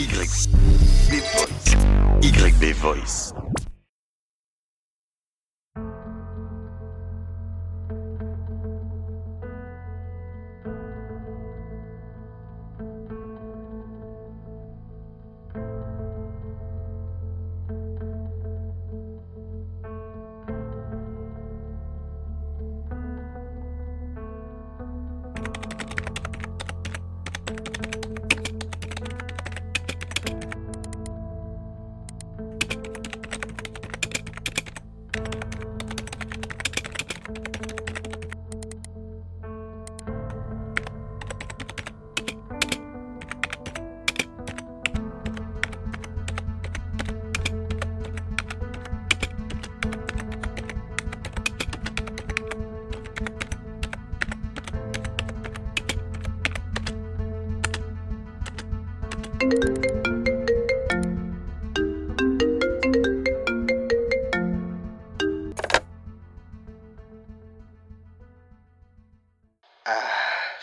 YB Voice. YB Voice.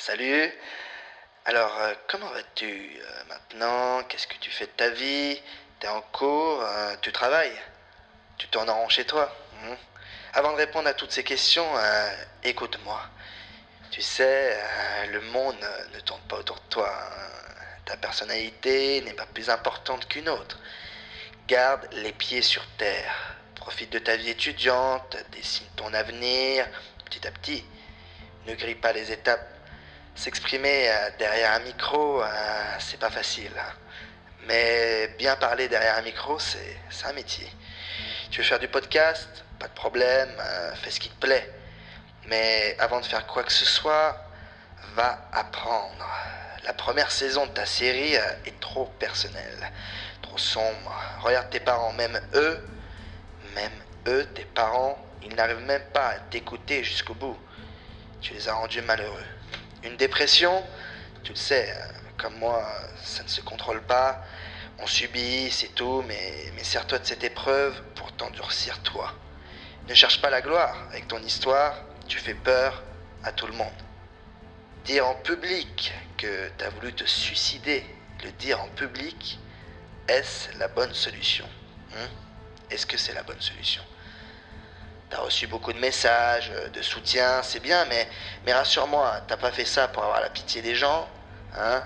Salut. Alors, euh, comment vas-tu euh, maintenant? Qu'est-ce que tu fais de ta vie? T'es en cours euh, Tu travailles? Tu tournes en rond chez toi? Hmm Avant de répondre à toutes ces questions, écoute-moi. Tu sais, le monde ne tourne pas autour de toi. hein. Ta personnalité n'est pas plus importante qu'une autre. Garde les pieds sur terre. Profite de ta vie étudiante, dessine ton avenir petit à petit. Ne grille pas les étapes. S'exprimer euh, derrière un micro, euh, c'est pas facile. hein. Mais bien parler derrière un micro, c'est un métier. Tu veux faire du podcast? Pas de problème, euh, fais ce qui te plaît. Mais avant de faire quoi que ce soit, va apprendre. La première saison de ta série est trop personnelle, trop sombre. Regarde tes parents, même eux, même eux, tes parents, ils n'arrivent même pas à t'écouter jusqu'au bout. Tu les as rendus malheureux. Une dépression, tu le sais, euh, comme moi, ça ne se contrôle pas. On subit, c'est tout, mais, mais sers-toi de cette épreuve pour t'endurcir toi. Ne cherche pas la gloire. Avec ton histoire, tu fais peur à tout le monde. Dire en public que tu as voulu te suicider, le dire en public, est-ce la bonne solution Hein? Est-ce que c'est la bonne solution? T'as reçu beaucoup de messages, euh, de soutien, c'est bien, mais, mais rassure-moi, t'as pas fait ça pour avoir la pitié des gens, hein?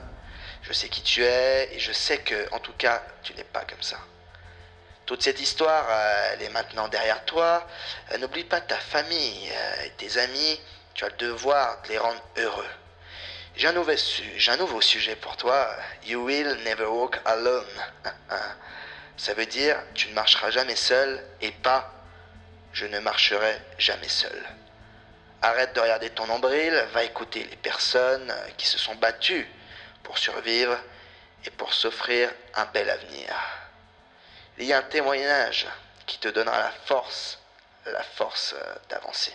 Je sais qui tu es, et je sais que, en tout cas, tu n'es pas comme ça. Toute cette histoire, euh, elle est maintenant derrière toi. Euh, N'oublie pas ta famille et tes amis, tu as le devoir de les rendre heureux. J'ai un, nouveau j'ai un nouveau sujet pour toi. You will never walk alone. Ça veut dire, tu ne marcheras jamais seul et pas je ne marcherai jamais seul. Arrête de regarder ton nombril, va écouter les personnes qui se sont battues pour survivre et pour s'offrir un bel avenir. Il y a un témoignage qui te donnera la force, la force d'avancer.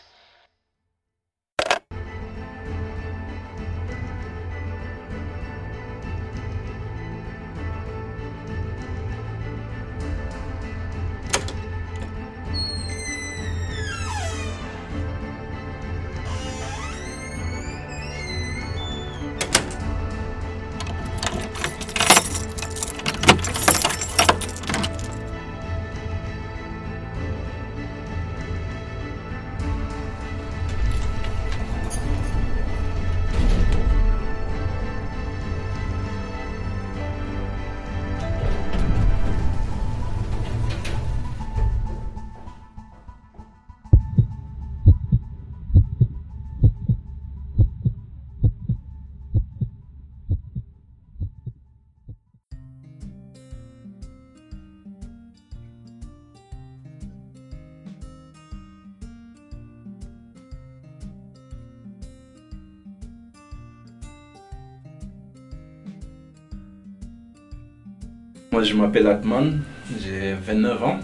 Moi, je m'appelle Atman, j'ai 29 ans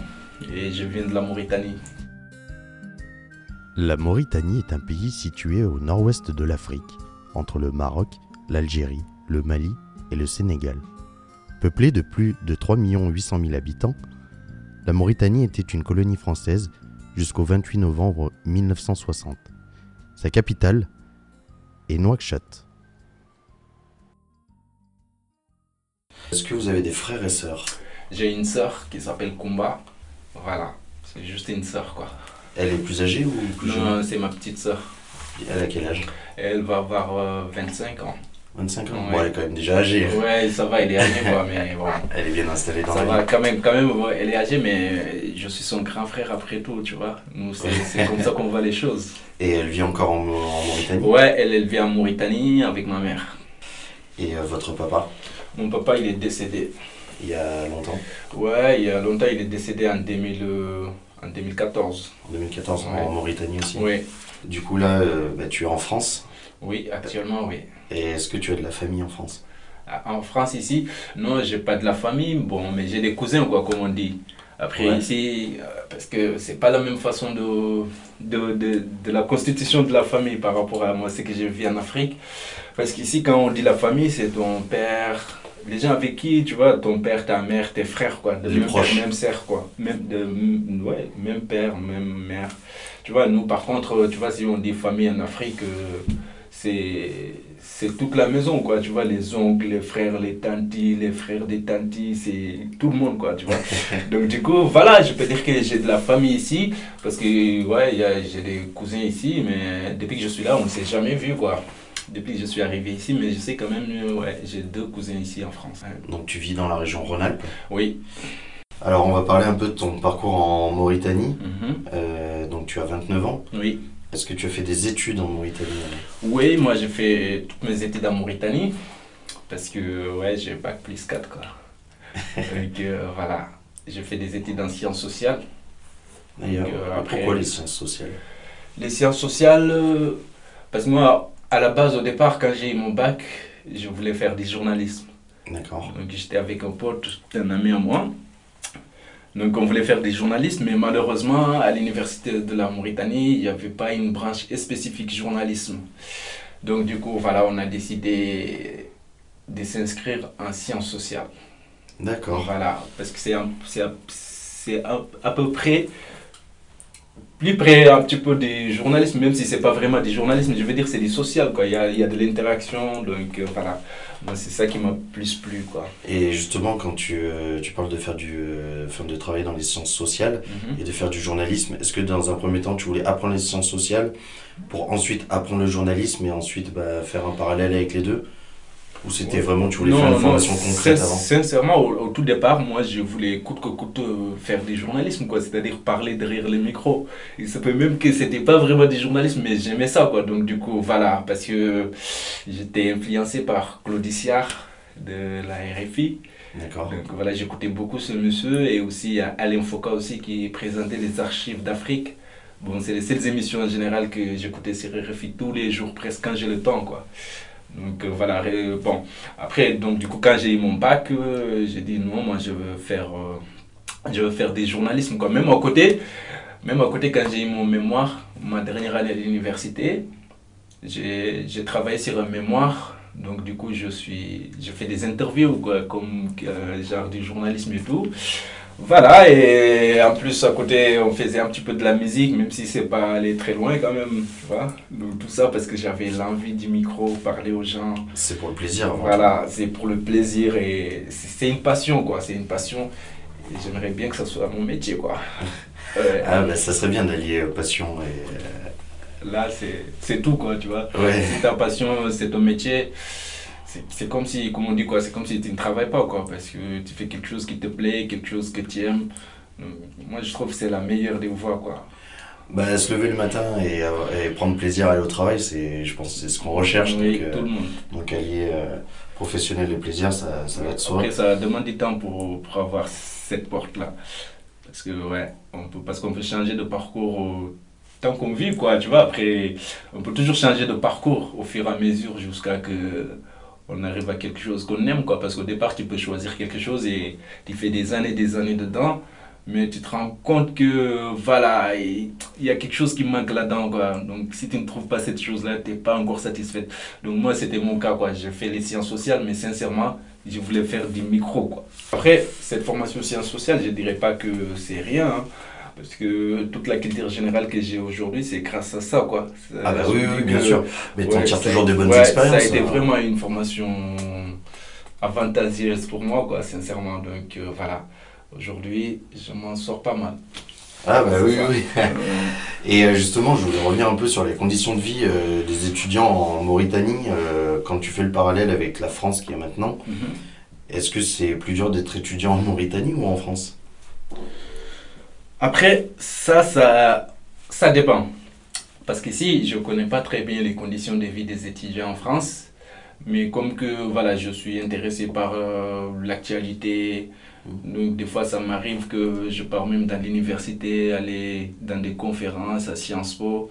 et je viens de la Mauritanie. La Mauritanie est un pays situé au nord-ouest de l'Afrique, entre le Maroc, l'Algérie, le Mali et le Sénégal. Peuplée de plus de 3 800 000 habitants, la Mauritanie était une colonie française jusqu'au 28 novembre 1960. Sa capitale est Nouakchott. Est-ce que vous avez des frères et sœurs? J'ai une sœur qui s'appelle Kumba. Voilà, c'est juste une sœur quoi. Elle est plus âgée ou plus jeune? Non, c'est ma petite sœur. Elle a quel âge? Elle va avoir euh, 25 ans. 25 ans? Ouais. Bon, elle est quand même déjà âgée. Ouais, ça va, elle est âgée quoi, mais bon. Elle est bien installée dans Ça la va vie. quand même, quand même, elle est âgée, mais je suis son grand frère après tout, tu vois. Nous, c'est comme ça qu'on voit les choses. Et elle vit encore en, en Mauritanie? Ouais, elle élevée en Mauritanie avec ma mère. Et euh, votre papa? Mon papa, il est décédé. Il y a longtemps Ouais, il y a longtemps, il est décédé en, 2000, euh, en 2014. En 2014 Ouais. en Mauritanie aussi Oui, Du coup là, euh, bah, tu es en France. oui, actuellement, oui. Et est-ce que tu as de la famille en France? Ah, En France, ici, non, j'ai pas de la famille, bon, mais j'ai des cousins, quoi, comme on dit. Après, Ouais. ici, euh, parce que c'est pas la même façon de, de, de, de la constitution de la famille par rapport à moi, ce que j'ai vu en Afrique. Parce qu'ici, quand on dit la famille, c'est ton père, les gens avec qui, tu vois, ton père, ta mère, tes frères, quoi, de Les même proches. père, même sœur, quoi. Même, de, ouais, même père, même mère. Tu vois, nous, par contre, tu vois, si on dit famille en Afrique, euh, c'est c'est toute la maison, quoi. Tu vois, les oncles, les frères, les tantis, les frères des tantis, c'est tout le monde, quoi, tu vois. Donc, du coup, voilà, je peux dire que j'ai de la famille ici, parce que, ouais, j'ai des cousins ici, mais depuis que je suis là, on ne s'est jamais vu, quoi. Depuis que je suis arrivé ici, mais je sais quand même, euh, ouais, j'ai deux cousins ici en France. hein. Donc tu vis dans la région Rhône-Alpes? Oui. Alors on va parler un peu de ton parcours en Mauritanie. Mhm. Euh, donc tu as 29 ans. Oui. Est-ce que tu as fait des études en Mauritanie Oui, moi j'ai fait toutes mes études en Mauritanie parce que ouais, j'ai bac plus 4 quoi. Donc euh, voilà, j'ai fait des études en sciences sociales. D'ailleurs, euh, après- pourquoi les sciences sociales? Les sciences sociales, euh, parce que moi à la base au départ quand j'ai eu mon bac, je voulais faire du journalisme. D'accord. Donc j'étais avec un pote, un ami à moi. Donc on voulait faire des journalistes, mais malheureusement à l'université de la Mauritanie, il n'y avait pas une branche spécifique journalisme. Donc du coup, voilà, on a décidé de s'inscrire en sciences sociales. D'accord. Voilà, parce que c'est un- à peu près plus près un petit peu du journalisme, même si c'est pas vraiment du journalisme, je veux dire c'est du social, quoi. Il y a, il y a de l'interaction, donc euh, voilà. Moi, c'est ça qui m'a plus plu, quoi. Et justement, quand tu, euh, tu parles de faire du, euh, enfin, de travailler dans les sciences sociales Mhm. et de faire du journalisme, est-ce que dans un premier temps, tu voulais apprendre les sciences sociales pour ensuite apprendre le journalisme et ensuite bah, faire un parallèle avec les deux? Ou c'était Ouais. vraiment, tu voulais faire une formation concrète avant? Sincèrement, au, au tout départ, moi, je voulais coûte que coûte euh, faire du journalisme, quoi. C'est-à-dire parler derrière les micros. Il se peut même que c'était pas vraiment du journalisme, mais j'aimais ça, quoi. Donc, du coup, voilà, parce que j'étais influencé par Claude Siard de la RFI. D'accord. Donc, voilà, j'écoutais beaucoup ce monsieur et aussi Alain Foucault aussi qui présentait les archives d'Afrique. Bon, c'est les seules émissions en général que j'écoutais sur RFI tous les jours, presque quand j'ai le temps, quoi. Donc euh, voilà, bon. Après, donc du coup, quand j'ai eu mon bac, euh, j'ai dit non, moi je veux faire, euh, je veux faire des journalismes, quoi. Même à côté, même à côté, quand j'ai eu mon mémoire, ma dernière année à l'université, j'ai travaillé sur un mémoire. Donc du coup, je suis, je fais des interviews, quoi, comme euh, genre du journalisme et tout. Voilà, et en plus à côté, on faisait un petit peu de la musique, même si c'est pas allé très loin quand même, tu vois. Donc tout ça parce que j'avais l'envie du micro, parler aux gens. C'est pour le plaisir. Voilà, c'est pour le plaisir et c'est une passion, quoi. C'est une passion. Et j'aimerais bien que ça soit mon métier, quoi. Ah, bah, ça serait bien d'allier euh, passion et. Là, c'est c'est tout, quoi, tu vois. Ouais. Si ta passion, c'est ton métier, c'est c'est comme si, comme on dit, quoi, c'est comme si tu ne travailles pas, quoi, parce que tu fais quelque chose qui te plaît, quelque chose que tu aimes. Moi, je trouve que c'est la meilleure des voies, quoi. Bah, se lever le matin et, euh, et prendre plaisir à aller au travail, c'est, je pense c'est ce qu'on recherche. Oui, donc, euh, tout le monde. donc allier euh, professionnel et plaisir, ça, ça va de soi. Après, ça demande du temps pour, pour avoir cette porte-là. Parce que, ouais, on peut, parce qu'on peut changer de parcours tant qu'on vit, quoi, tu vois. Après, on peut toujours changer de parcours au fur et à mesure jusqu'à que on arrive à quelque chose qu'on aime, quoi. Parce qu'au départ, tu peux choisir quelque chose et tu fais des années, des années dedans. Mais tu te rends compte que, voilà, il y a quelque chose qui manque là-dedans, quoi. Donc, si tu ne trouves pas cette chose-là, tu n'es pas encore satisfait. Donc, moi, c'était mon cas, quoi. J'ai fait les sciences sociales, mais sincèrement, je voulais faire du micro, quoi. Après, cette formation sciences sociales, je dirais pas que c'est rien, hein, parce que toute la culture générale que j'ai aujourd'hui, c'est grâce à ça, quoi. Ah, bah oui, bien sûr. Mais tu en tires toujours des bonnes ouais, expériences. Ça a été hein. vraiment une formation avantageuse pour moi, quoi, sincèrement. Donc euh, voilà, aujourd'hui, je m'en sors pas mal. Ah bah oui, ça. oui. Et euh, justement, je voulais revenir un peu sur les conditions de vie euh, des étudiants en Mauritanie. quand tu fais le parallèle avec la France qui est maintenant, mhm. est-ce que c'est plus dur d'être étudiant en Mauritanie ou en France? Après, ça, ça, ça dépend. Parce qu'ici, je ne connais pas très bien les conditions de vie des étudiants en France. Mais comme que voilà, je suis intéressé par euh, l'actualité, donc des fois ça m'arrive que je pars même dans l'université, aller dans des conférences à Sciences Po.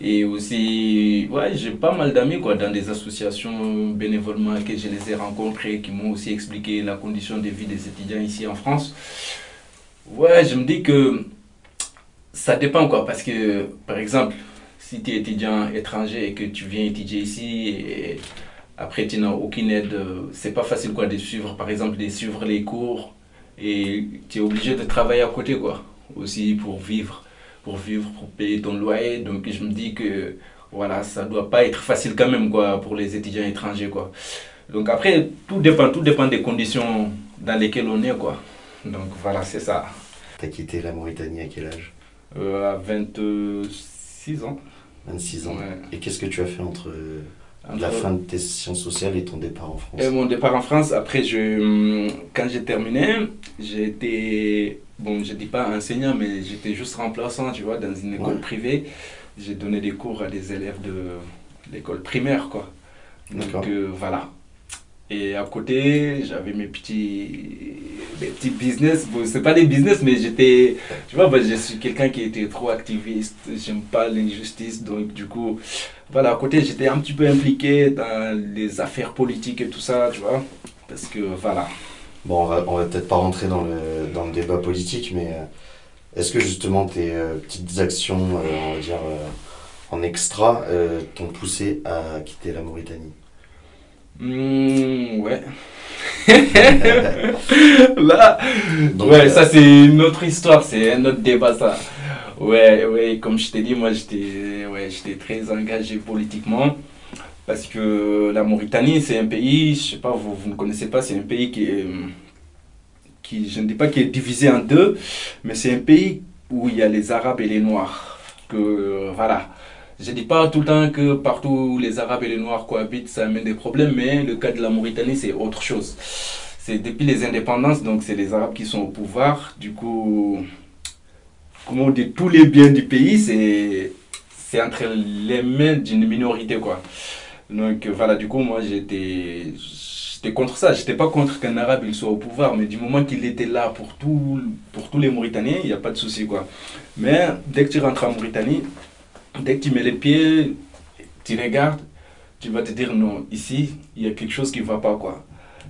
Et aussi, ouais, j'ai pas mal d'amis quoi, dans des associations bénévolement que je les ai rencontrés, qui m'ont aussi expliqué la condition de vie des étudiants ici en France. Ouais, je me dis que ça dépend quoi, parce que par exemple, si tu es étudiant étranger et que tu viens étudier ici et après tu n'as aucune aide, c'est pas facile quoi de suivre, par exemple, de suivre les cours et tu es obligé de travailler à côté quoi, aussi pour vivre, pour vivre, pour payer ton loyer. Donc je me dis que voilà, ça doit pas être facile quand même quoi pour les étudiants étrangers quoi. Donc après, tout dépend, tout dépend des conditions dans lesquelles on est quoi. Donc voilà, c'est ça. T'as quitté la Mauritanie à quel âge Euh, à 26 ans. 26 ans. Ouais. Et qu'est-ce que tu as fait entre euh, Entre- la fin de tes sciences sociales et ton départ en France Et mon départ en France, après, je, hum, quand j'ai terminé, été, bon, je dis pas enseignant, mais j'étais juste remplaçant, tu vois, dans une école Ouais. privée. J'ai donné des cours à des élèves de l'école primaire, quoi. Donc euh, voilà. Et à côté, j'avais mes petits, mes petits business. Bon, c'est pas des business, mais j'étais, tu vois, bah, je suis quelqu'un qui était trop activiste. J'aime pas l'injustice, donc du coup, voilà, à côté, j'étais un petit peu impliqué dans les affaires politiques et tout ça, tu vois. Parce que voilà. Bon, on va, va peut-être pas rentrer dans le, dans le débat politique, mais euh, est-ce que justement tes euh, petites actions, euh, on va dire, en extra, t'ont poussé à quitter la Mauritanie? Hmm, ouais. Là, Donc, ouais, euh, ça c'est une autre histoire, c'est un autre débat ça. Ouais, ouais, comme je t'ai dit, moi j'étais ouais, j'étais très engagé politiquement parce que la Mauritanie c'est un pays, je sais pas, vous, vous ne connaissez pas, c'est un pays qui est, qui, je ne dis pas qui est divisé en deux, mais c'est un pays où il y a les Arabes et les Noirs. Que, voilà. Je dis pas tout le temps que partout où les Arabes et les Noirs cohabitent, ça amène des problèmes, mais le cas de la Mauritanie, c'est autre chose. C'est depuis les indépendances, donc c'est les Arabes qui sont au pouvoir. Du coup, comment on dit, tous les biens du pays, c'est entre les mains d'une minorité, quoi. Donc voilà, du coup, moi, j'étais j'étais contre ça. J'étais pas contre qu'un Arabe il soit au pouvoir, mais du moment qu'il était là pour, tout, pour tous les Mauritaniens, il n'y a pas de souci, quoi. Mais dès que tu rentres en Mauritanie, dès que tu mets les pieds, tu regardes, tu vas te dire non, ici, il y a quelque chose qui ne va pas, quoi.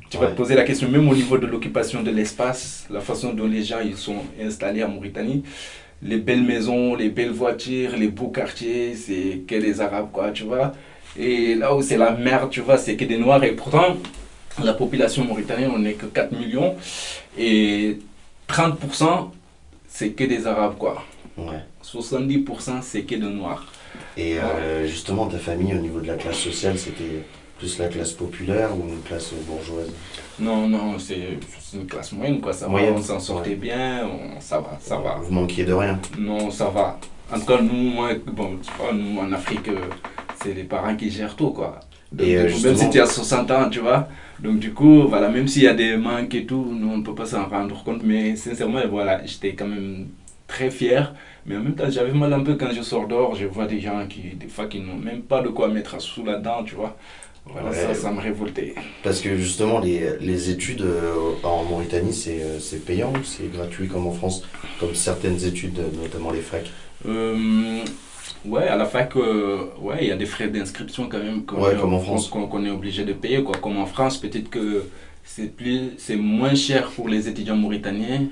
Tu vas te poser la question, même au niveau de l'occupation de l'espace, la façon dont les gens ils sont installés en Mauritanie, les belles maisons, les belles voitures, les beaux quartiers, c'est que des Arabes, quoi, tu vois. Et là où c'est la merde, tu vois, c'est que des Noirs. Et pourtant, la population mauritanienne, on n'est que 4 millions. Et 30%, c'est que des Arabes, quoi. Ouais. 70% c'est que de noirs. Et euh, justement, ta famille, au niveau de la classe sociale, c'était plus la classe populaire ou une classe bourgeoise? Non, non, c'est une classe moyenne, quoi. Ça Moyenne, va, on s'en sortait bien, on- ça va, ça va. Vous manquiez de rien? Non, ça va. En tout cas, nous, moi, bon, tu vois, nous, en Afrique, euh, c'est les parents qui gèrent tout, quoi. Donc, Et, euh, coup, même si tu as 60 ans, tu vois. Donc, du coup, voilà, même s'il y a des manques et tout, nous, on ne peut pas s'en rendre compte. Mais sincèrement, voilà, j'étais quand même très fier. Mais en même temps, j'avais mal un peu quand je sors dehors. Je vois des gens qui, des fois, qui n'ont même pas de quoi mettre sous la dent, tu vois. Voilà, Ouais. ça, ça me révoltait. Parce que justement, les, les études euh, en Mauritanie, c'est euh, c'est payant ou c'est gratuit comme en France Comme certaines études, notamment les facs? Euh, ouais, à la fac, euh, ouais, il y a des frais d'inscription quand même qu'on Ouais, est- comme en France. qu'on qu'on est obligé de payer. Quoi. Comme en France, peut-être que c'est plus, c'est moins cher pour les étudiants mauritaniens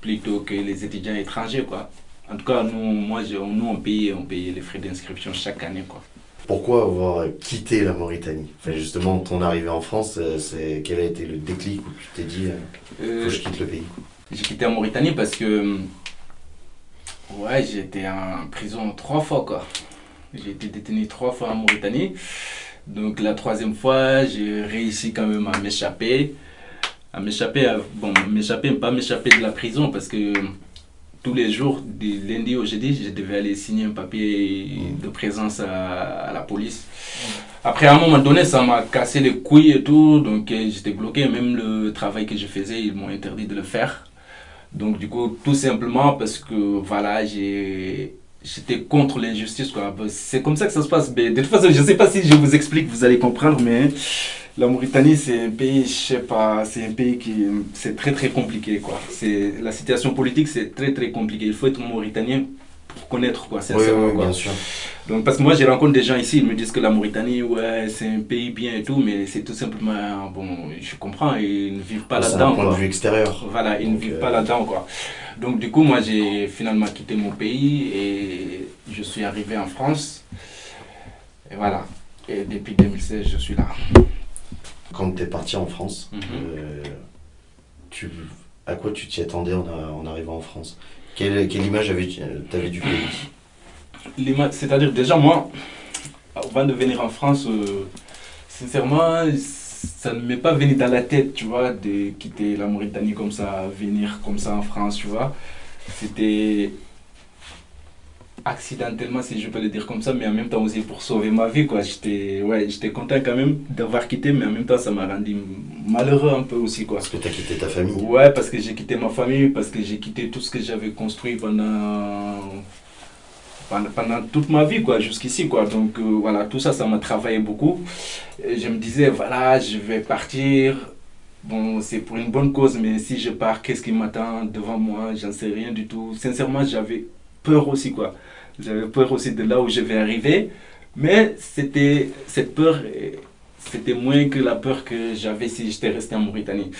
plutôt que les étudiants étrangers. Quoi. En tout cas, nous, moi, nous on, payait, on payait les frais d'inscription chaque année. Quoi. Pourquoi avoir quitté la Mauritanie? Enfin, Justement, ton arrivée en France, euh, c'est quel a été le déclic où tu t'es dit euh, faut Euh, que je quitte le pays? J'ai quitté en Mauritanie parce que ouais, j'ai été en prison trois fois quoi. J'ai été détenu trois fois en Mauritanie Donc la troisième fois, j'ai réussi quand même à m'échapper. À m'échapper, à- bon, m'échapper, pas m'échapper de la prison parce que tous les jours, du lundi au jeudi, je devais aller signer un papier de présence à, la police. Après, à un moment donné, ça m'a cassé les couilles et tout, donc euh, j'étais bloqué. Même le travail que je faisais, ils m'ont interdit de le faire. Donc, du coup, tout simplement parce que, voilà, j'ai. J'étais contre l'injustice, quoi. Ben, C'est comme ça que ça se passe. Mais de toute façon, je ne sais pas si je vous explique, vous allez comprendre, mais la Mauritanie, c'est un pays, je sais pas, c'est un pays qui. C'est très, très compliqué, quoi. C'est La situation politique, c'est très, très compliqué. Il faut être mauritanien pour connaître, quoi, Oui, oui, quoi. bien sûr. Donc, parce que moi, je rencontre des gens ici, ils me disent que la Mauritanie, ouais, c'est un pays bien et tout, mais c'est tout simplement, bon, je comprends, ils ne vivent pas C'est un là-dedans. point de vue extérieur. Voilà, ils ne vivent euh, pas là-dedans, quoi. Donc, du coup, moi, j'ai finalement quitté mon pays et je suis arrivé en France. Et voilà. Et depuis 2016, je suis là. Quand tu es parti en France, Mhm. euh, tu, à quoi tu t'y attendais en, en arrivant en France? Quelle, quelle image avais- t'avais du pays? C'est-à-dire, déjà, moi, avant de venir en France, euh, sincèrement, ça ne m'est pas venu dans la tête, tu vois, de quitter la Mauritanie comme ça, venir comme ça en France, tu vois. C'était accidentellement, si je peux le dire comme ça, mais en même temps aussi pour sauver ma vie, quoi. J'étais ouais, content quand même d'avoir quitté, mais en même temps, ça m'a rendu malheureux un peu aussi, quoi. Parce que tu as quitté ta famille. Ouais, parce que j'ai quitté ma famille, parce que j'ai quitté tout ce que j'avais construit pendant, pendant, pendant toute ma vie, quoi, jusqu'ici, quoi. Donc euh, voilà, tout ça, ça m'a travaillé beaucoup. Et je me disais, voilà, je vais partir. Bon, c'est pour une bonne cause, mais si je pars, qu'est-ce qui m'attend devant moi? J'en sais rien du tout. Sincèrement, j'avais peur aussi, quoi. J'avais peur aussi de là où je vais arriver. Mais c'était cette peur, c'était moins que la peur que j'avais si j'étais resté en Mauritanie.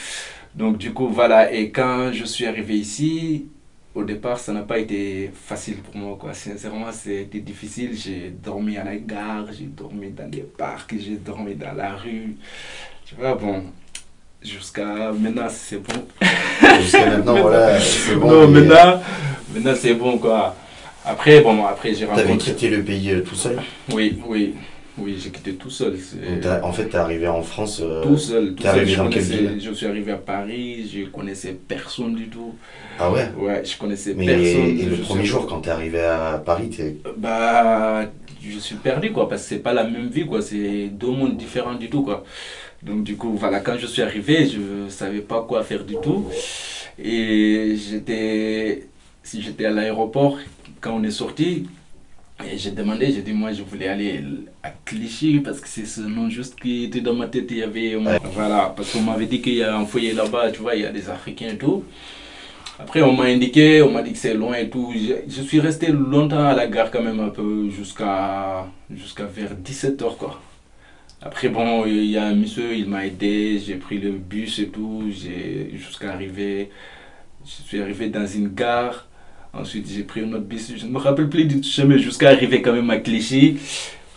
Donc du coup, voilà. Et quand je suis arrivé ici, au départ, ça n'a pas été facile pour moi, quoi. Sincèrement, c'était difficile. J'ai dormi à la gare, j'ai dormi dans des parcs, j'ai dormi dans la rue. Tu vois, bon, jusqu'à maintenant, c'est bon. Jusqu'à maintenant, voilà, c'est bon. non, maintenant, maintenant c'est bon, quoi. Après, bon, après, j'ai T'avais rencontré... quitté le pays euh, tout seul Oui, oui, oui, j'ai quitté tout seul. Donc, En fait, t'es arrivé en France. euh, Tout seul, tout t'es seul. arrivé Je, dans je suis arrivé à Paris, je connaissais personne du tout. Ah ouais? Ouais, je connaissais Mais personne. et le Je premier jour, quand t'es arrivé à Paris, t'es. Bah, je suis perdu, quoi, parce que c'est pas la même vie, quoi. C'est deux mondes différents du tout, quoi. Donc, du coup, voilà, quand je suis arrivé, je savais pas quoi faire du tout. Et j'étais, si j'étais à l'aéroport, quand on est sorti, et j'ai demandé, j'ai dit, moi, je voulais aller à Clichy, parce que c'est ce nom juste qui était dans ma tête. Il y avait, voilà, parce qu'on m'avait dit qu'il y a un foyer là-bas, tu vois, il y a des Africains et tout. Après, on m'a indiqué, on m'a dit que c'est loin et tout. Je, je suis resté longtemps à la gare quand même, un peu, jusqu'à jusqu'à vers 17h, quoi. Après, bon, il y a un monsieur, il m'a aidé, j'ai pris le bus et tout, j'ai jusqu'à arriver. Je suis arrivé dans une gare. Ensuite, j'ai pris un autre bus. Je ne me rappelle plus du chemin jusqu'à arriver quand même à Clichy.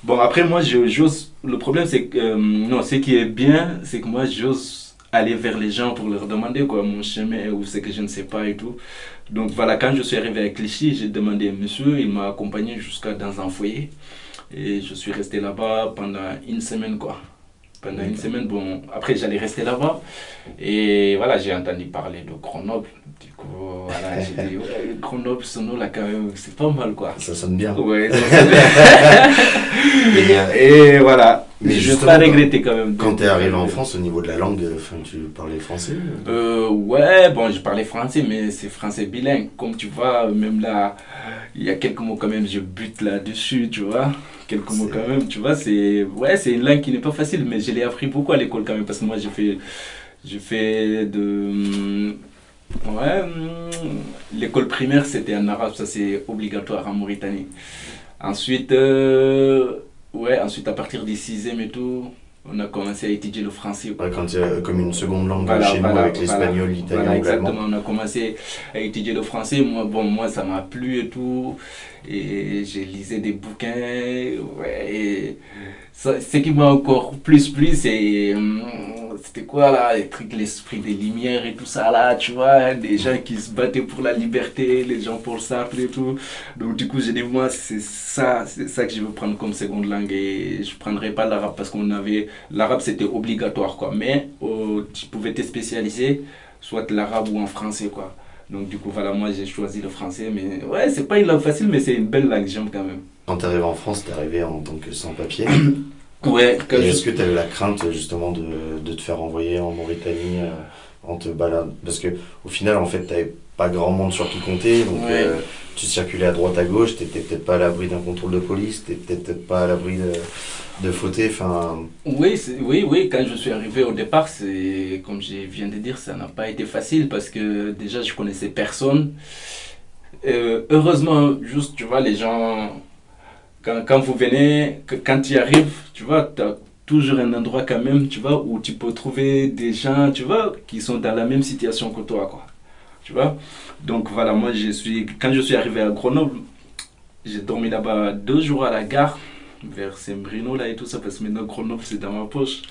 Bon, après, moi, j'ose. Le problème, c'est que. euh, non, ce qui est bien, c'est que moi, j'ose aller vers les gens pour leur demander quoi, mon chemin ou ce que je ne sais pas et tout. Donc voilà, quand je suis arrivé à Clichy, j'ai demandé à monsieur, il m'a accompagné jusqu'à dans un foyer. Et je suis resté là-bas pendant une semaine, quoi. Pendant une semaine, bon, après j'allais rester là-bas. Et voilà, j'ai entendu parler de Grenoble. Du coup, voilà, j'ai dit, ouais, Grenoble, nom là, quand même, c'est pas mal, quoi. Ça sonne bien. Ouais, donc, c'est Et, euh, bien. et voilà. Mais je vais justement, pas regretter quand même. quand t'es arrivé en France, au niveau de la langue, euh, enfin, tu parlais français Euh, ouais, bon, je parlais français, mais c'est français bilingue. Comme tu vois, même là, il y a quelques mots quand même, je bute là-dessus, tu vois. Quelques mots quand même, tu vois. C'est ouais, c'est une langue qui n'est pas facile, mais je l'ai appris beaucoup à l'école quand même, parce que moi, j'ai fait, j'ai fait de. Ouais, hum, l'école primaire, c'était en arabe, ça c'est obligatoire en Mauritanie. Ensuite, euh, ouais, ensuite à partir du sixième et tout, on a commencé à étudier le français. quoi. Ouais, quand, Comme une seconde langue Voilà, chez nous voilà, avec l'espagnol, voilà. l'italien exactement. On a commencé à étudier le français. Moi, bon, moi, ça m'a plu et tout. Et j'ai lisé des bouquins. Ouais, et ce qui m'a encore plus plu, c'est. hum, C'était quoi là Les trucs, l'esprit des lumières et tout ça là, tu vois. Des gens qui se battaient pour la liberté, les gens pour sacre et tout. Donc, du coup, j'ai dit, moi, c'est ça, c'est ça que je veux prendre comme seconde langue. Et je prendrais pas l'arabe parce qu'on avait. L'arabe, c'était obligatoire, quoi. Mais oh, tu pouvais te spécialiser, soit l'arabe ou en français, quoi. Donc, du coup, voilà, moi, j'ai choisi le français. Mais ouais, c'est pas une langue facile, mais c'est une belle langue, j'aime quand même. Quand t'es arrivé en France, t'es arrivé en tant que sans-papier. Ouais, quand je- est-ce que eu la crainte justement de, de te faire envoyer en Mauritanie euh, en te baladant? Parce que au final, en fait, t'avais pas grand monde sur qui compter, donc Ouais. euh, tu circulais à droite à gauche, t'étais peut-être pas à l'abri d'un contrôle de police, t'étais peut-être pas à l'abri de, de fauter, enfin... Oui, oui, oui, quand je suis arrivé au départ, c'est comme je viens de dire, ça n'a pas été facile parce que déjà je connaissais personne. Euh, heureusement, juste, tu vois, les gens, quand, quand vous venez, quand tu arrives, tu vois, tu as toujours un endroit quand même, tu vois, où tu peux trouver des gens, tu vois, qui sont dans la même situation que toi, quoi. Tu vois. Donc voilà, moi, je suis, quand je suis arrivé à Grenoble, j'ai dormi là-bas deux jours à la gare vers Sembrino là et tout ça parce que maintenant Grenoble c'est dans ma poche.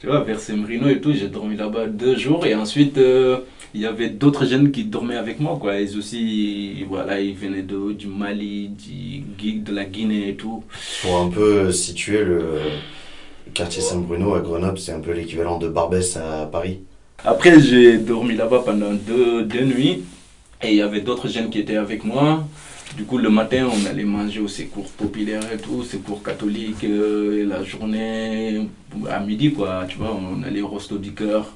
Tu vois vers Sembrino et tout j'ai dormi là-bas deux jours et ensuite euh, il y avait d'autres jeunes qui dormaient avec moi quoi. Ils aussi voilà ils venaient de, du Mali du, de la Guinée et tout. Pour un peu situer le quartier Saint-Bruno à Grenoble, c'est un peu l'équivalent de Barbès à Paris. Après j'ai dormi là-bas pendant deux, deux nuits et il y avait d'autres jeunes qui étaient avec moi du coup, le matin, on allait manger au secours populaire et tout, secours catholique, euh, et la journée, à midi, quoi, tu vois, on allait au resto du cœur.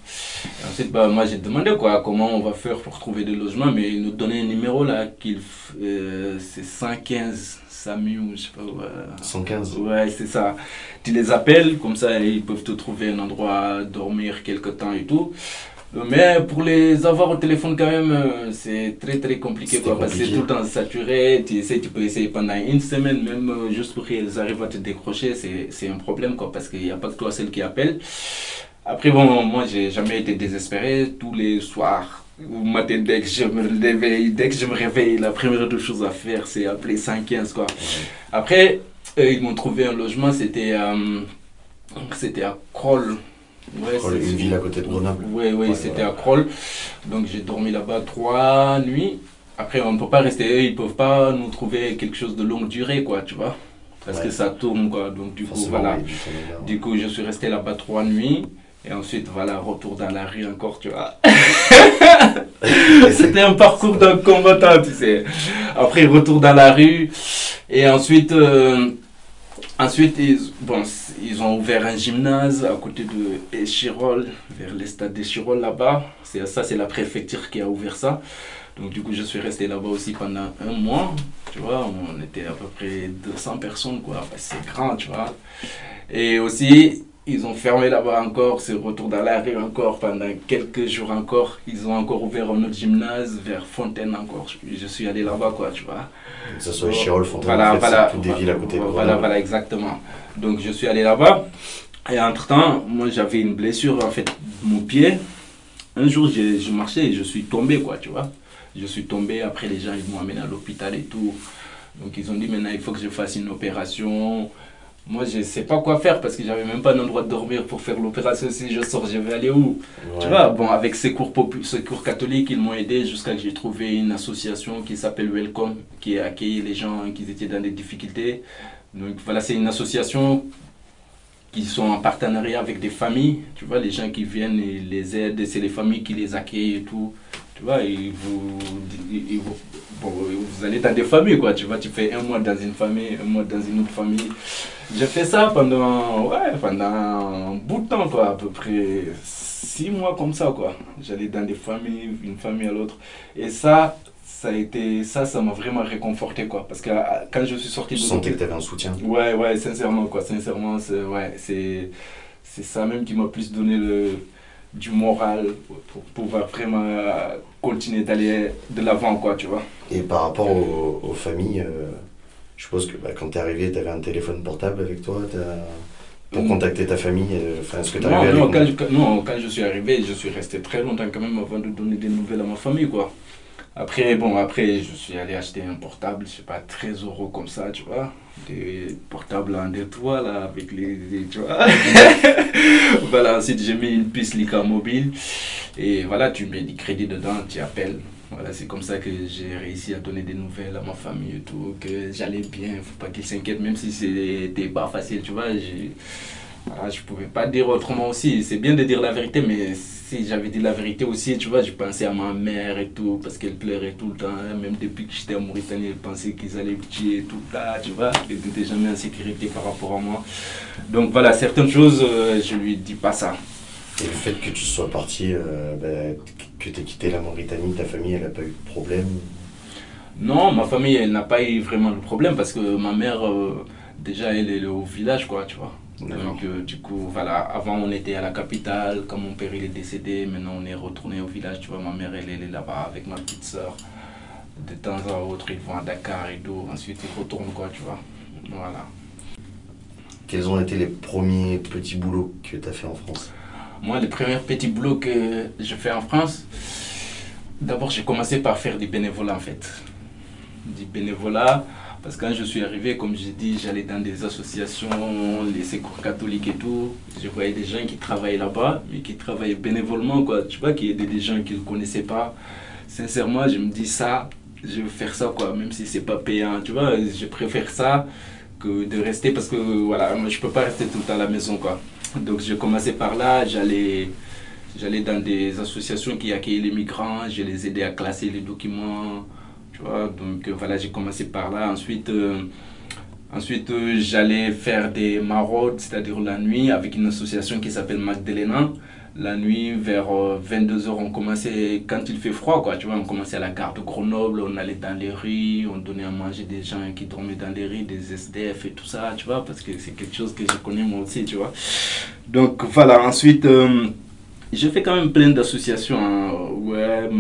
Ensuite, bah, moi, j'ai demandé, quoi, comment on va faire pour trouver des logements, mais ils nous donnaient un numéro, là, qu'il, euh, c'est 115 SAMU, ou je sais pas, ouais. 115. Ouais, c'est ça. Tu les appelles, comme ça, ils peuvent te trouver un endroit à dormir quelque temps et tout. Mais pour les avoir au téléphone, quand même, euh, c'est très très compliqué, quoi, parce que c'est tout le temps saturé. Tu essaies, tu peux essayer pendant une semaine, même euh, juste pour qu'ils arrivent à te décrocher, c'est un problème, quoi, parce qu'il n'y a pas que toi seul qui appelle. Après, bon, moi, j'ai jamais été désespéré. Tous les soirs, au matin, dès que je me réveille, dès que je me réveille, la première des choses à faire, c'est appeler 115, quoi. Après, euh, ils m'ont trouvé un logement, c'était euh, c'était à Kroll. Ouais, Kroll, une ville à côté de Grenoble. Oui, oui, Ouais, c'était à Kroll. Donc j'ai dormi là-bas trois nuits. Après, on ne peut pas rester, eux, ils ne peuvent pas nous trouver quelque chose de longue durée, quoi, tu vois. Parce Ouais. que ça tourne, quoi. Donc du coup, voilà. oui. Du coup, je suis resté là-bas trois nuits. Et ensuite, voilà, retour dans la rue encore, tu vois. C'était un parcours d'un combattant, tu sais. Après, retour dans la rue. Et ensuite, euh, ensuite ils, bon, ils ont ouvert un gymnase à côté de Échirol, vers le stade d'Échirol là-bas. C'est ça, c'est la préfecture qui a ouvert ça. Donc, du coup, je suis resté là-bas aussi pendant un mois. Tu vois, on était à peu près 200 personnes, quoi. C'est grand, tu vois. Et aussi, ils ont fermé là-bas encore, c'est retour dans la rue encore pendant quelques jours encore. Ils ont encore ouvert un autre gymnase vers Fontaine encore. Je, suis allé là-bas, quoi, tu vois. Que ce soit Chirol, Fontaine, Voilà, en fait, voilà. toutes des villes à côté de Voilà, Grenoble. voilà, exactement. Donc, je suis allé là-bas. Et entre-temps, moi, j'avais une blessure, en fait, mon pied. Un jour, je, je marchais et je suis tombé, quoi, tu vois. Je suis tombé, après, les gens, ils m'ont amené à l'hôpital et tout. Donc, ils ont dit, maintenant, il faut que je fasse une opération. Moi, je ne sais pas quoi faire parce que j'avais même pas d'endroit de dormir pour faire l'opération. Si je sors, je vais aller où? Tu vois, bon, avec Secours, popu- Secours catholique, ils m'ont aidé jusqu'à que j'ai trouvé une association qui s'appelle Welcome, qui a accueilli les gens qui étaient dans des difficultés. Donc voilà, c'est une association qui sont en partenariat avec des familles. Tu vois, les gens qui viennent et les aident, c'est les familles qui les accueillent et tout. Tu vois, et vous, et vous, bon, vous allez dans des familles, quoi. Tu vois, tu fais un mois dans une famille, un mois dans une autre famille. J'ai fait ça pendant, ouais, pendant un bout de temps, quoi, à peu près six mois comme ça, quoi. J'allais dans des familles, une famille à l'autre. Et ça, ça a été, ça, ça m'a vraiment réconforté, quoi. Parce que euh, quand je suis sorti Tu de sentais que tu avais un soutien? Ouais, ouais, sincèrement, quoi. Sincèrement, c'est ouais, c'est c'est ça même qui m'a plus donné le, du moral pour pouvoir vraiment euh, continuer d'aller de l'avant, quoi, tu vois. Et par rapport aux, aux familles, euh, je suppose que bah, quand tu es arrivé, tu avais un téléphone portable avec toi pour Mm. contacter ta famille. euh, Enfin, que Non, je, quand- non, quand je suis arrivé, je suis resté très longtemps quand même avant de donner des nouvelles à ma famille, quoi. Après, bon, après, je suis allé acheter un portable, je sais pas, 13 euros comme ça, tu vois. Des portables en étoile, là, avec les, les- tu vois. voilà, ensuite, j'ai mis une puce Lika mobile. Et voilà, tu mets du crédit dedans, tu appelles. Voilà, c'est comme ça que j'ai réussi à donner des nouvelles à ma famille et tout, que j'allais bien, faut pas qu'ils s'inquiètent, même si c'était pas facile, tu vois. j'ai- Voilà, je pouvais pas dire autrement aussi. C'est bien de dire la vérité, mais si j'avais dit la vérité aussi, tu vois, je pensais à ma mère et tout, parce qu'elle pleurait tout le temps. hein. Même depuis que j'étais en Mauritanie, elle pensait qu'ils allaient me tuer tout là, tu vois. Elle n'était jamais en sécurité par rapport à moi. Donc voilà, certaines choses, euh, je lui dis pas ça. Et le fait que tu sois parti, euh, bah, que tu aies quitté la Mauritanie, ta famille, elle n'a pas eu de problème? Non, ma famille, elle n'a pas eu vraiment le problème parce que ma mère, euh, déjà, elle est au village, quoi, tu vois. Donc, euh, du coup, voilà, avant, on était à la capitale. Quand mon père, il est décédé, maintenant, on est retourné au village, tu vois. Ma mère, elle, elle est là-bas avec ma petite soeur. De temps à autre, ils vont à Dakar et tout. Ensuite, ils retournent, quoi, tu vois. Voilà. Quels ont été les premiers petits boulots que tu as fait en France? Moi, le premier petit boulot que je fais en France, d'abord, j'ai commencé par faire du bénévolat, en fait. Du bénévolat, parce que quand je suis arrivé, comme j'ai dit, j'allais dans des associations, les secours catholiques et tout. Je voyais des gens qui travaillaient là-bas, mais qui travaillaient bénévolement, quoi. Tu vois, qui aidaient des gens qu'ils ne connaissaient pas. Sincèrement, je me dis ça, je veux faire ça, quoi, même si c'est pas payant. Tu vois, je préfère ça que de rester, parce que, voilà, moi, je peux pas rester tout à la maison, quoi. Donc j'ai commencé par là, j'allais j'allais dans des associations qui accueillent les migrants, je les aidais à classer les documents, Donc euh, voilà, j'ai commencé par là. Ensuite, euh, ensuite euh, j'allais faire des maraudes, c'est-à-dire la nuit, avec une association qui s'appelle Magdalena. La nuit, vers 22h, on commençait, quand il fait froid, quoi, tu vois, on commençait à la gare de Grenoble, on allait dans les rues, on donnait à manger des gens qui dormaient dans les rues, des SDF et tout ça, tu vois, parce que c'est quelque chose que je connais moi aussi, tu vois. Donc voilà, ensuite, euh, j'ai fait quand même plein d'associations, hein. ouais,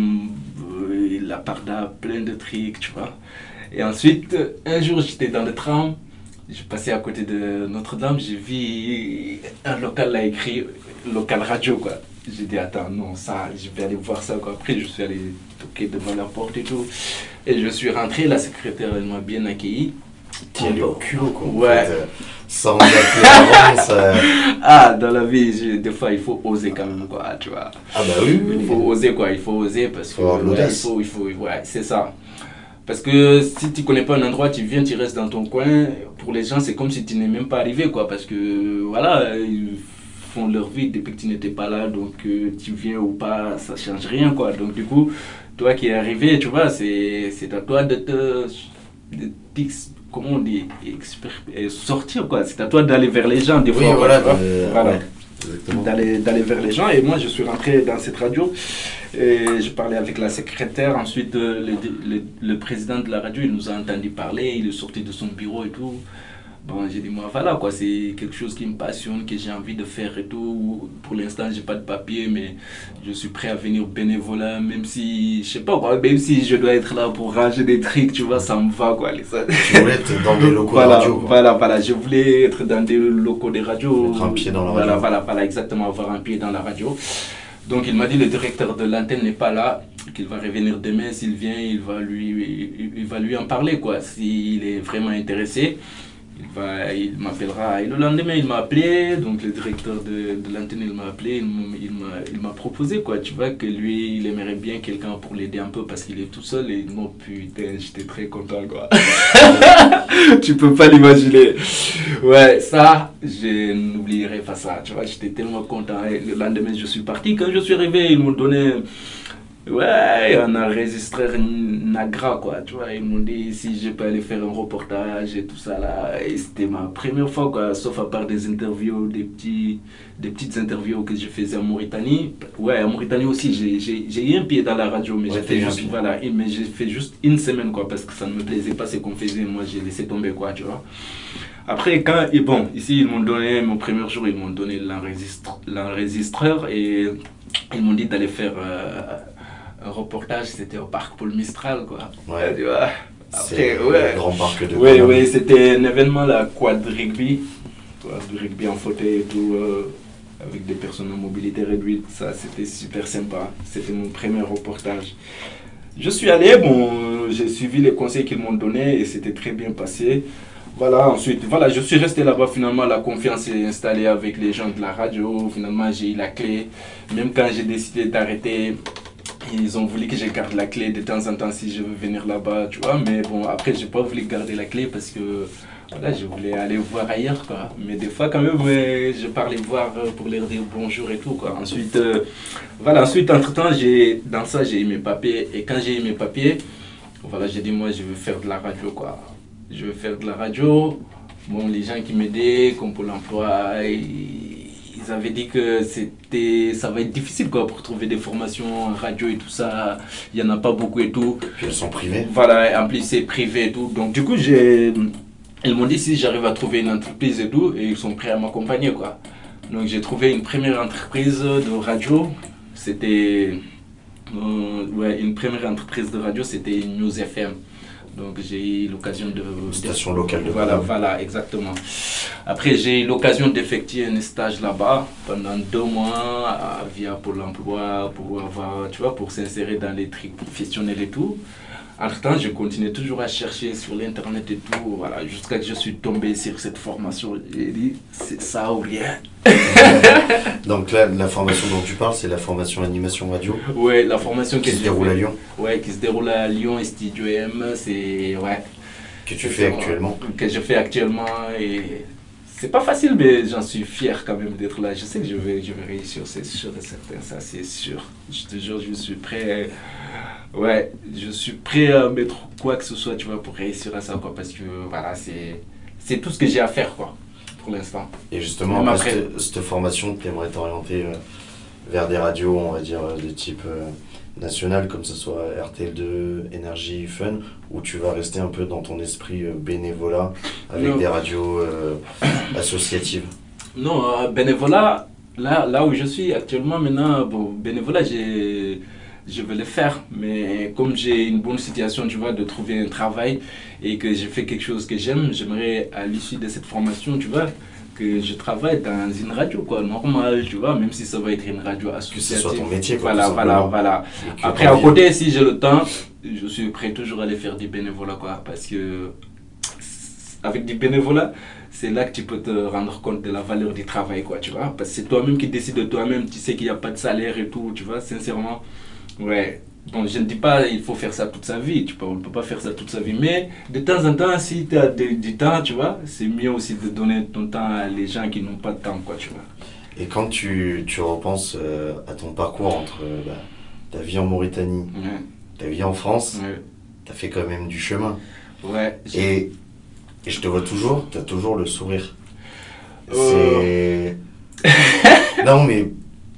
la Parda, plein de trucs, tu vois. Et ensuite, un jour, j'étais dans le tram, je passais à côté de Notre-Dame, j'ai vu un local là écrit local radio, quoi. J'ai dit, attends, non, ça, je vais aller voir ça, quoi. Après, je suis allé toquer devant la porte et tout. Et je suis rentré, la secrétaire, elle m'a bien accueilli. Allais au culot, quoi. Ouais. euh, sans appeler. Ah, dans la vie, je- des fois, il faut oser quand même, quoi, tu vois. Ah bah oui, oui, Il faut oser quoi, il faut oser parce que ouais, il faut, il faut, ouais, c'est ça. Parce que si tu connais pas un endroit, tu viens, tu restes dans ton coin. Pour les gens, c'est comme si tu n'es même pas arrivé quoi, parce que voilà, ils font leur vie depuis que tu n'étais pas là, donc euh, tu viens ou pas, ça change rien quoi. Donc du coup, toi qui es arrivé, tu vois, c'est à toi de te, de comment on dit, euh, sortir quoi. C'est à toi d'aller vers les gens des Oui, fois. voilà, ouais, exactement. d'aller d'aller vers les gens. Et moi je suis rentré dans cette radio. Et je parlais avec la secrétaire. Ensuite euh, le, le, le président de la radio il nous a entendu parler. Il est sorti de son bureau et tout bon j'ai dit moi voilà quoi c'est quelque chose qui me passionne que j'ai envie de faire et tout pour l'instant j'ai pas de papier mais je suis prêt à venir bénévolat même si je sais pas quoi même si je dois être là pour ranger des trucs tu vois ça me va quoi les Tu voulais être dans des locaux voilà, de radio, quoi. Voilà, voilà, je voulais être dans des locaux de radio. Mettre un pied dans la voilà, radio. Voilà, voilà, exactement, avoir un pied dans la radio. Donc il m'a dit le directeur de l'antenne n'est pas là, qu'il va revenir demain. S'il vient, il va lui, il, il va lui en parler, quoi. S'il est vraiment intéressé, il va, il m'appellera. Et le lendemain, il m'a appelé. Donc le directeur de, de l'antenne, il m'a appelé. Il m'a- il m'a, il m'a proposé, quoi. Tu vois que lui, il aimerait bien quelqu'un pour l'aider un peu parce qu'il est tout seul. Et non, putain, j'étais très content, quoi. tu peux pas l'imaginer. Ouais, ça, je n'oublierai pas ça. Tu vois, j'étais tellement content. Et le lendemain, je suis parti. Quand je suis arrivé, ils m'ont donné Ouais, un enregistreur Nagra, quoi. Tu vois, ils m'ont dit si je peux aller faire un reportage et tout ça là. Et c'était ma première fois, quoi. Sauf à part des interviews, des, petits, des petites interviews que je faisais en Mauritanie. Ouais, en Mauritanie aussi, j'ai- eu un pied dans la radio, mais Ouais, j'ai juste, voilà, mais j'ai fait juste une semaine, quoi, parce que ça ne me plaisait pas ce qu'on faisait. Moi, j'ai laissé tomber, quoi, tu vois. Après, quand, et bon, ici, ils m'ont donné, mon premier jour, ils m'ont donné l'enregistre- l'enregistreur et ils m'ont dit d'aller faire euh, un reportage, c'était au parc Paul Mistral, quoi. Ouais. Tu vois. C'est Après, ouais. le grand parc de Oui, oui, c'était un événement, la quad rugby. Quad rugby en fauteuil et tout, euh, avec des personnes en mobilité réduite. Ça, c'était super sympa. C'était mon premier reportage. je suis allé, bon, j'ai suivi les conseils qu'ils m'ont donnés et c'était très bien passé. Voilà, ensuite, voilà, je suis resté là-bas. Finalement, la confiance est installée avec les gens de la radio. Finalement, j'ai eu la clé. Même quand j'ai décidé d'arrêter, ils ont voulu que je garde la clé de temps en temps si je veux venir là-bas, tu vois. Mais bon, après, j'ai pas voulu garder la clé parce que voilà, je voulais aller voir ailleurs, quoi. Mais des fois, quand même, euh, je parlais voir euh, pour leur dire bonjour et tout, quoi. Ensuite, euh, voilà, ensuite, entre-temps, dans ça, j'ai eu mes papiers. Et quand j'ai eu mes papiers, voilà, j'ai dit, moi, je veux faire de la radio, quoi. Je veux faire de la radio. Bon, les gens qui m'aidaient, comme pour l'emploi, ils avaient dit que c'était, ça va être difficile, quoi, pour trouver des formations en radio et tout ça. Il n'y en a pas beaucoup et tout. Puis elles sont privées. Voilà, en plus, c'est privé et tout. Donc, du coup, j'ai ils m'ont dit si j'arrive à trouver une entreprise et tout, et ils sont prêts à m'accompagner quoi. Donc j'ai trouvé une première entreprise de radio. C'était euh, ouais, une première entreprise de radio, c'était News FM. Donc j'ai eu l'occasion de... Station locale de Voilà, voilà, exactement. Après j'ai eu l'occasion d'effectuer un stage là-bas pendant deux mois via Pôle emploi pour avoir, tu vois, pour s'insérer dans les trucs professionnels et tout. Entre-temps, je continuais toujours à chercher sur l'internet et tout, voilà, jusqu'à que je suis tombé sur cette formation. J'ai dit, c'est ça ou rien. Donc là, la formation dont tu parles, c'est la formation animation radio Ouais, la formation qui se déroule à Lyon Ouais, qui se déroule à Lyon et Studio M, c'est... Ouais. Que tu fais actuellement Que je fais actuellement et... C'est pas facile, mais j'en suis fier quand même d'être là. Je sais que je vais, je vais réussir, c'est sûr et certain, ça c'est sûr. Je te jure, je suis prêt ouais, je suis prêt à mettre quoi que ce soit, tu vois, pour réussir à ça, quoi, parce que voilà, c'est, c'est tout ce que j'ai à faire, quoi, pour l'instant. Et justement, après, Cette, formation, tu aimerais t'orienter euh, vers des radios, on va dire, euh, de type euh, national, comme ce soit RTL2, Énergie, Fun, ou tu vas rester un peu dans ton esprit bénévolat avec des radios associatives? Non, bénévolat, là, là où je suis actuellement, maintenant, bon, bénévolat, j'ai je vais le faire. Mais comme j'ai une bonne situation, tu vois, de trouver un travail et que je fais quelque chose que j'aime, j'aimerais à l'issue de cette formation, tu vois, que je travaille dans une radio, quoi, normal, tu vois, même si ça va être une radio associative. Que ce soit ton métier, quoi. Voilà, voilà, voilà. Après, à côté, si j'ai le temps, je suis prêt toujours à aller faire du bénévolat, quoi, parce que avec du bénévolat, c'est là que tu peux te rendre compte de la valeur du travail, quoi, tu vois. Parce que c'est toi-même qui décides de toi-même, tu sais qu'il n'y a pas de salaire et tout, tu vois, sincèrement. Ouais. Bon, je ne dis pas il faut faire ça toute sa vie, tu peux, on ne peut pas faire ça toute sa vie, mais de temps en temps, si tu as du temps, tu vois, c'est mieux aussi de donner ton temps à les gens qui n'ont pas de temps, quoi, tu vois. Et quand tu, tu repenses euh, à ton parcours entre euh, bah, ta vie en Mauritanie, ta vie en France, tu as fait quand même du chemin. Ouais. Et, et, je te vois toujours, tu as toujours le sourire. C'est... non, mais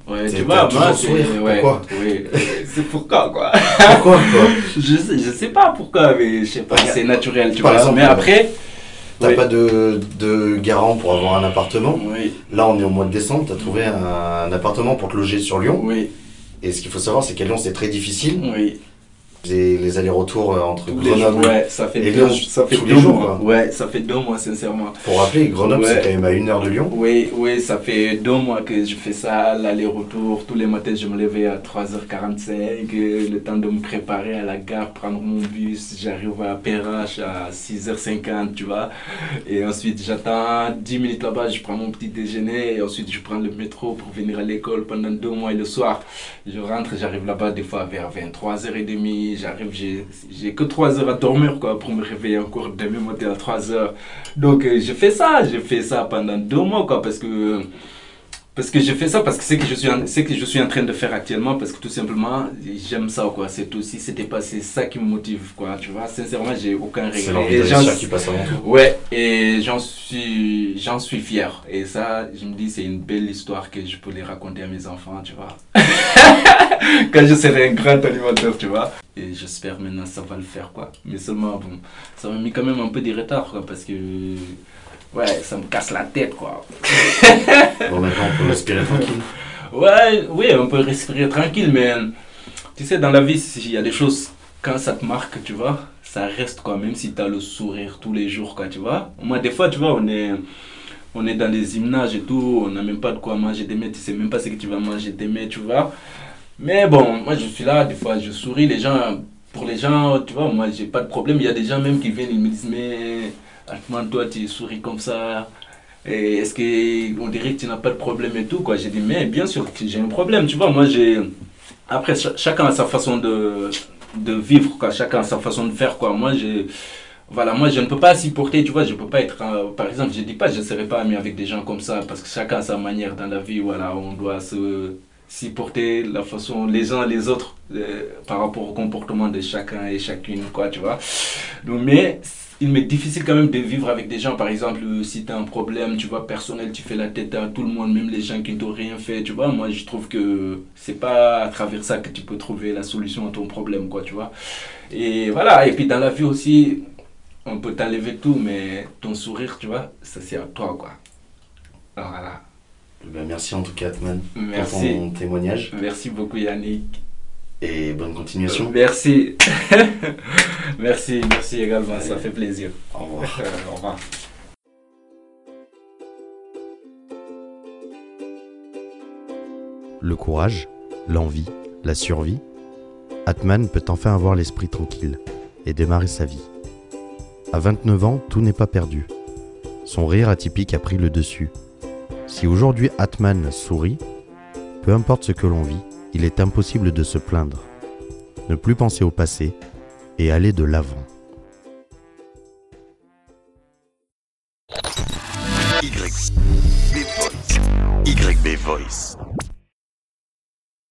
Ouais, tu vois, moi, c'est. Ouais, pourquoi oui, C'est pourquoi, quoi? Pourquoi, quoi? Je, sais, je sais pas pourquoi, mais je sais pas, c'est naturel, tu vois. mais après. T'as pas de, de, garant pour avoir un appartement. Oui. Là, on est au mois de décembre, tu as trouvé un, un, appartement pour te loger sur Lyon. Oui. Et ce qu'il faut savoir, c'est qu'à Lyon, c'est très difficile. Oui les, allers-retours euh, entre Grenoble ouais, ça fait et deux, ça fait tous les jours. Ouais, ça fait deux mois, sincèrement. Pour rappeler, Grenoble, c'est quand même à une heure de Lyon. Oui, oui, ça fait deux mois que je fais ça, l'aller-retour. Tous les matins, je me levais à 3h45, le temps de me préparer à la gare, prendre mon bus. J'arrive à Perrache à 6h50, tu vois. Et ensuite, j'attends 10 minutes là-bas, je prends mon petit déjeuner. Et ensuite, je prends le métro pour venir à l'école pendant deux mois. Et le soir, je rentre, j'arrive là-bas des fois vers 23h30 j'arrive, j'ai que 3 heures à dormir quoi, pour me réveiller encore demain matin à 3 heures. Donc euh, je fais ça, je fais ça pendant deux mois quoi, parce que parce que je fais ça parce que c'est que je suis c'est que je suis en train de faire actuellement parce que tout simplement j'aime ça quoi. C'est tout si c'était pas c'est ça qui me motive quoi tu vois. Sincèrement j'ai aucun regret. c'est qui passe avant tout. Ouais et j'en suis j'en suis fier. Et ça je me dis c'est une belle histoire que je peux les raconter à mes enfants tu vois. Quand je serai un grand animateur tu vois et j'espère maintenant ça va le faire quoi mais seulement bon ça m'a mis quand même un peu de retard quoi parce que ouais, ça me casse la tête, quoi. bon, maintenant, on peut respirer tranquille. Ouais, oui, on peut respirer tranquille, mais tu sais, dans la vie, il y a des choses, quand ça te marque, tu vois, ça reste, quoi, même si tu as le sourire tous les jours, quoi, tu vois. Moi, des fois, tu vois, on est, on est dans des gymnages et tout, on n'a même pas de quoi manger demain, tu sais même pas ce que tu vas manger demain, tu vois. Mais bon, moi, je suis là, des fois, je souris, les gens pour les gens, tu vois, moi, j'ai pas de problème. Il y a des gens même qui viennent, ils me disent, mais Atman, toi, tu souris comme ça. Est-ce qu'on dirait que tu n'as pas de problème et tout, quoi. J'ai dit, mais bien sûr que j'ai un problème, tu vois. Moi, j'ai. Après, chacun a sa façon de, de vivre, quoi. Chacun a sa façon de faire, quoi. Moi, j'ai. Voilà, moi je ne peux pas supporter, tu vois, je peux pas être, euh, par exemple, je dis pas, je ne serai pas ami avec des gens comme ça, parce que chacun a sa manière dans la vie, voilà, on doit se supporter la façon, les uns les autres, euh, par rapport au comportement de chacun et chacune, quoi, tu vois. Donc, mais il m'est difficile quand même de vivre avec des gens, par exemple, si tu as un problème, tu vois, personnel, tu fais la tête à tout le monde, même les gens qui ne t'ont rien fait, tu vois, moi je trouve que c'est pas à travers ça que tu peux trouver la solution à ton problème, quoi, tu vois. Et voilà, et puis dans la vie aussi, on peut t'enlever tout, mais ton sourire, tu vois, ça c'est à toi, quoi. Voilà. Ben, merci en tout cas, Atman, merci. pour ton témoignage. Merci beaucoup, Yannick. Et bonne continuation. Merci. merci, merci également, ça fait plaisir. Au revoir. Au revoir. Le courage, l'envie, la survie, Atman peut enfin avoir l'esprit tranquille et démarrer sa vie. À 29 ans, tout n'est pas perdu. Son rire atypique a pris le dessus. Si aujourd'hui Atman sourit, peu importe ce que l'on vit, il est impossible de se plaindre. Ne plus penser au passé et aller de l'avant. YB Voice.